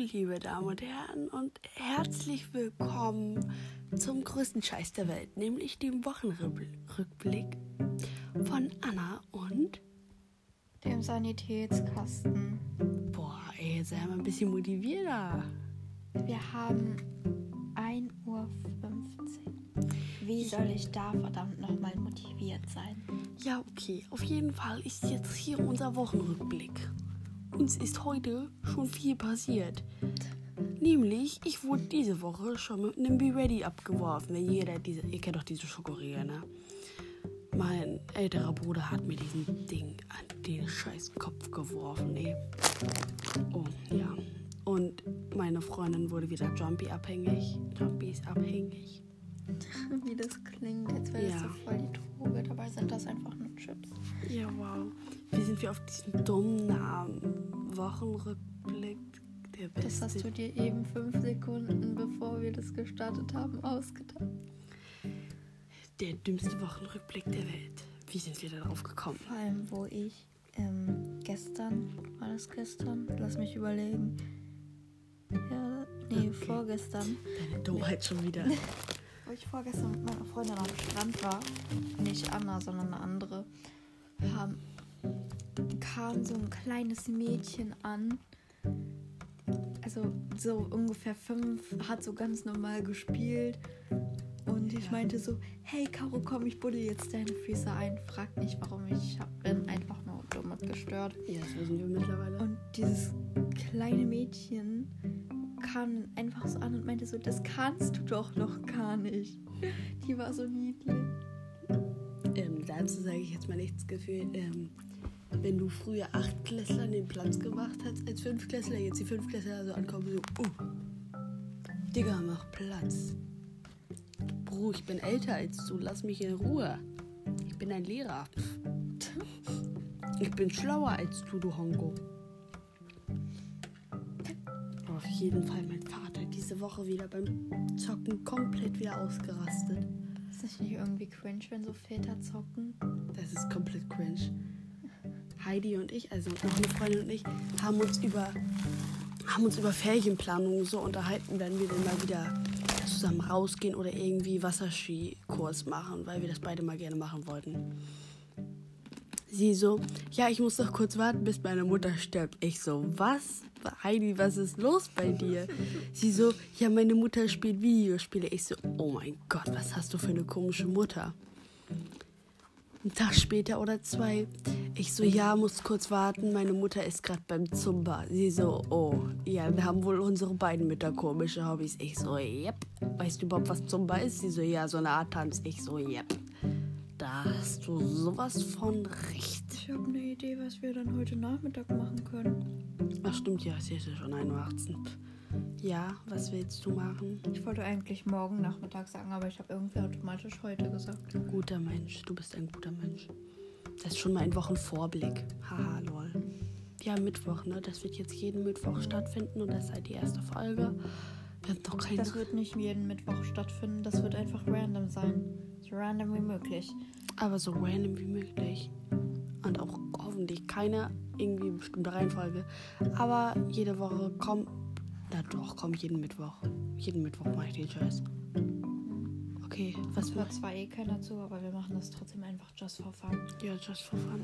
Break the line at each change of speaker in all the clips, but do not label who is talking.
liebe Damen und Herren, und herzlich willkommen zum größten Scheiß der Welt, nämlich dem Wochenrückblick von Anna und
dem Sanitätskasten.
Boah, ey, sei mal ein bisschen motivierter.
Wir haben 1.15 Uhr. Wie soll ich da verdammt nochmal motiviert sein?
Ja, okay. Auf jeden Fall ist jetzt hier unser Wochenrückblick. Uns ist heute schon viel passiert. Nämlich, ich wurde diese Woche schon mit einem Be Ready abgeworfen. Wenn jeder diese, ihr kennt doch diese Schokoriegel, ne? Mein älterer Bruder hat mir diesen Ding an den scheiß Kopf geworfen, ey. Oh, ja. Und meine Freundin wurde wieder Jumpy abhängig. Jumpy ist abhängig.
Wie das klingt, als wäre
Ja.
das so voll die Droge. Dabei sind das einfach nur Chips.
Ja, wow. Wie sind wir auf diesen dummen Namen? Wochenrückblick, der
Das
beste.
hast du dir eben fünf Sekunden, bevor wir das gestartet haben, ausgedacht.
Der dümmste Wochenrückblick der Welt. Wie sind wir darauf gekommen?
Vor allem, wo ich ähm, gestern, war das gestern? Lass mich überlegen. Ja, nee,
Okay.
vorgestern.
Deine Dummheit schon wieder.
Wo ich vorgestern mit meiner Freundin am Strand war, nicht Anna, sondern eine andere, haben, kam so ein kleines Mädchen an. Also so ungefähr fünf, hat so ganz normal gespielt. Und ich meinte so, hey Caro, komm, ich buddel jetzt deine Füße ein. Frag nicht, warum ich hab, bin einfach nur dumm und gestört.
Ja, das wissen wir mittlerweile.
Und dieses kleine Mädchen kam einfach so an und meinte so, das kannst du doch noch gar nicht. Die war so niedlich.
Ähm, dazu sage ich jetzt mal nichts gefühlt. Ähm, wenn du früher Achtklässlern den Platz gemacht hast als Fünftklässler, jetzt die Fünftklässler so ankommen, so, uh, Digga, mach Platz. Bro, ich bin älter als du, lass mich in Ruhe. Ich bin ein Lehrer. Ich bin schlauer als du, du Hongo. Jeden Fall mein Vater diese Woche wieder beim Zocken komplett wieder ausgerastet.
Ist das nicht irgendwie cringe, wenn so Väter zocken?
Das ist komplett cringe. Heidi und ich, also noch eine Freundin und ich, haben uns über, haben uns über Ferienplanung so unterhalten, wenn wir denn mal wieder zusammen rausgehen oder irgendwie Wasserskikurs machen, weil wir das beide mal gerne machen wollten. Sie so, ja, ich muss doch kurz warten, bis meine Mutter stirbt. Ich so, was? Heidi, was ist los bei dir? Sie so, ja, meine Mutter spielt Videospiele. Ich so, oh mein Gott, was hast du für eine komische Mutter? Ein Tag später oder zwei. Ich so, ja, muss kurz warten. Meine Mutter ist gerade beim Zumba. Sie so, oh, ja, wir haben wohl unsere beiden Mütter komische Hobbys. Ich so, yep. Weißt du überhaupt, was Zumba ist? Sie so, ja, so eine Art Tanz. Ich so, yep. Da hast du sowas von recht.
Ich habe eine Idee, was wir dann heute Nachmittag machen können.
Ach, stimmt, ja, es ist ja schon 1.18 Uhr. Ja, was willst du machen?
Ich wollte eigentlich morgen Nachmittag sagen, aber ich habe irgendwie automatisch heute gesagt.
Guter Mensch, du bist ein guter Mensch. Das ist schon mal ein Wochenvorblick. Haha, lol. Ja, Mittwoch, ne? Das wird jetzt jeden Mittwoch stattfinden und das ist halt die erste Folge. Wir haben noch keine.
Das wird nicht jeden Mittwoch stattfinden, das wird einfach random sein. So random wie möglich.
aber so random wie möglich. Und auch hoffentlich keine irgendwie bestimmte Reihenfolge. Aber jede Woche kommt. Na doch, kommt jeden Mittwoch. Jeden Mittwoch mache ich den Scheiß. Okay, was
hört zwar eh keiner zu, aber wir machen das trotzdem einfach just for fun.
Ja, just for fun.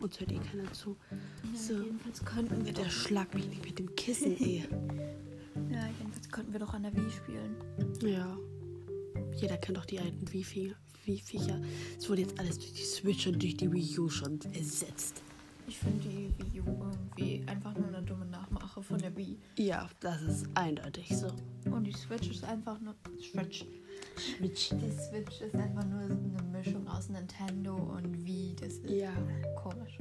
Uns hört eh keiner zu.
Ja,
So.
jedenfalls könnten wir
Der
doch,
schlag mich nicht mit dem Kissen, ey.
ja, jedenfalls könnten wir doch an der Wii spielen.
Ja. Jeder kennt doch die alten Wii-Viecher. Wii-Viecher. Es wurde jetzt alles durch die Switch und durch die Wii U schon ersetzt.
Ich finde die Wii U irgendwie einfach nur eine dumme Nachmache von der Wii.
Ja, das ist eindeutig so.
Und die Switch ist einfach nur. Switch.
Switch.
Die Switch ist einfach nur eine Mischung aus Nintendo und Wii. Das ist
Ja.
komisch.